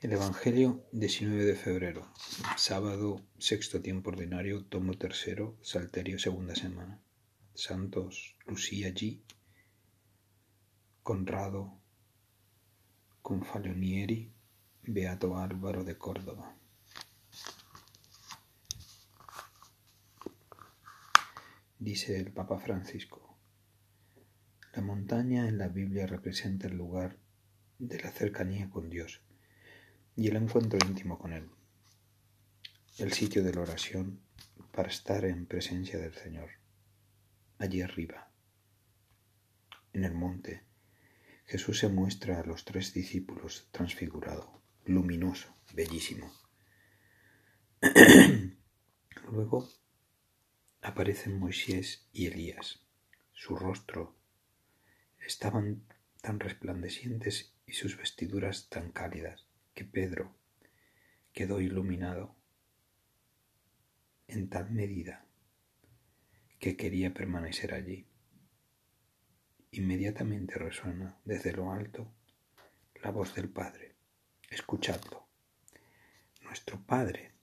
El Evangelio 19 de febrero, sábado, sexto tiempo ordinario, tomo tercero, salterio, segunda semana. Santos Lucía G, Conrado Confalonieri, Beato Álvaro de Córdoba. Dice el Papa Francisco, la montaña en la Biblia representa el lugar de la cercanía con Dios y el encuentro íntimo con Él. El sitio de la oración para estar en presencia del Señor. Allí arriba, en el monte, Jesús se muestra a los tres discípulos transfigurado, luminoso, bellísimo. Luego aparecen Moisés y Elías. Su rostro estaban tan resplandecientes y sus vestiduras tan cálidas que Pedro quedó iluminado en tal medida que quería permanecer allí. Inmediatamente resuena desde lo alto la voz del Padre. Escuchadlo. Nuestro Padre,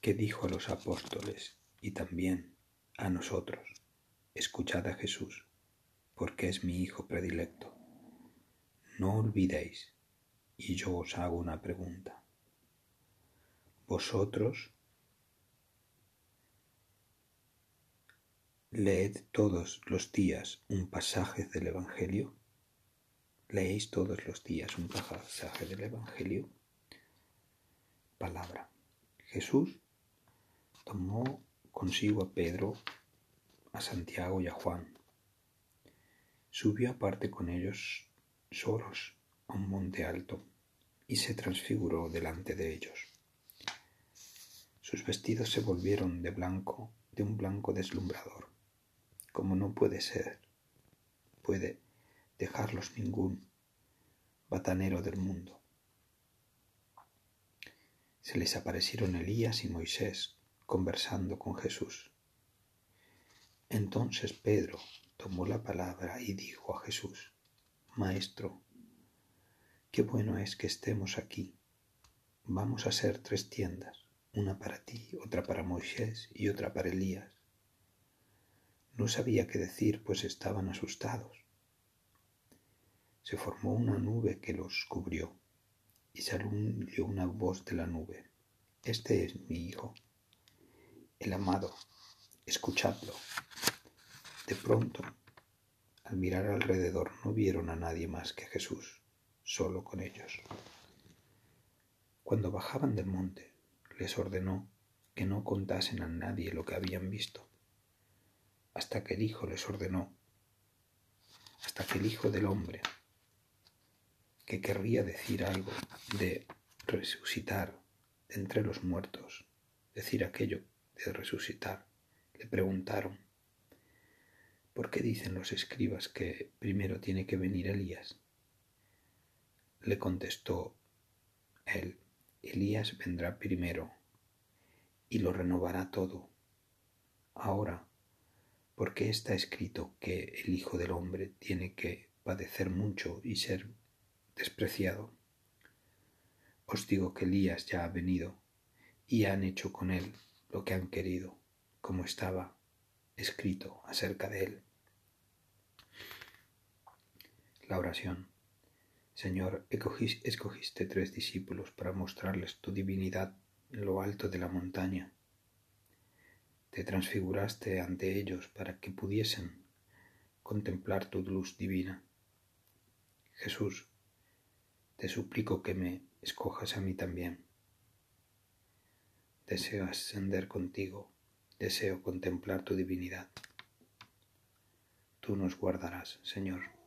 que dijo a los apóstoles y también a nosotros, escuchad a Jesús, porque es mi Hijo predilecto. No olvidéis, y yo os hago una pregunta. Vosotros leed todos los días un pasaje del Evangelio. ¿Leéis todos los días un pasaje del Evangelio? Palabra. Jesús tomó consigo a Pedro, a Santiago y a Juan. Subió aparte con ellos solos a un monte alto y se transfiguró delante de ellos. Sus vestidos se volvieron de blanco, de un blanco deslumbrador, como no puede ser, puede dejarlos ningún batanero del mundo. Se les aparecieron Elías y Moisés conversando con Jesús. Entonces Pedro tomó la palabra y dijo a Jesús, Maestro, qué bueno es que estemos aquí. Vamos a hacer tres tiendas, una para ti, otra para Moisés y otra para Elías. No sabía qué decir, pues estaban asustados. Se formó una nube que los cubrió y salió una voz de la nube. Este es mi Hijo, el amado, escuchadlo. De pronto al mirar alrededor no vieron a nadie más que Jesús, solo con ellos. Cuando bajaban del monte, les ordenó que no contasen a nadie lo que habían visto, hasta que el Hijo les ordenó, hasta que el Hijo del Hombre, que querría decir algo de resucitar entre los muertos, decir aquello de resucitar, le preguntaron, ¿Por qué dicen los escribas que primero tiene que venir Elías? Le contestó él, Elías vendrá primero y lo renovará todo. Ahora, ¿por qué está escrito que el Hijo del Hombre tiene que padecer mucho y ser despreciado? Os digo que Elías ya ha venido y han hecho con él lo que han querido, como estaba escrito acerca de él. La oración. Señor, escogiste tres discípulos para mostrarles tu divinidad en lo alto de la montaña. Te transfiguraste ante ellos para que pudiesen contemplar tu luz divina. Jesús, te suplico que me escojas a mí también. Deseo ascender contigo, deseo contemplar tu divinidad. Tú nos guardarás, Señor.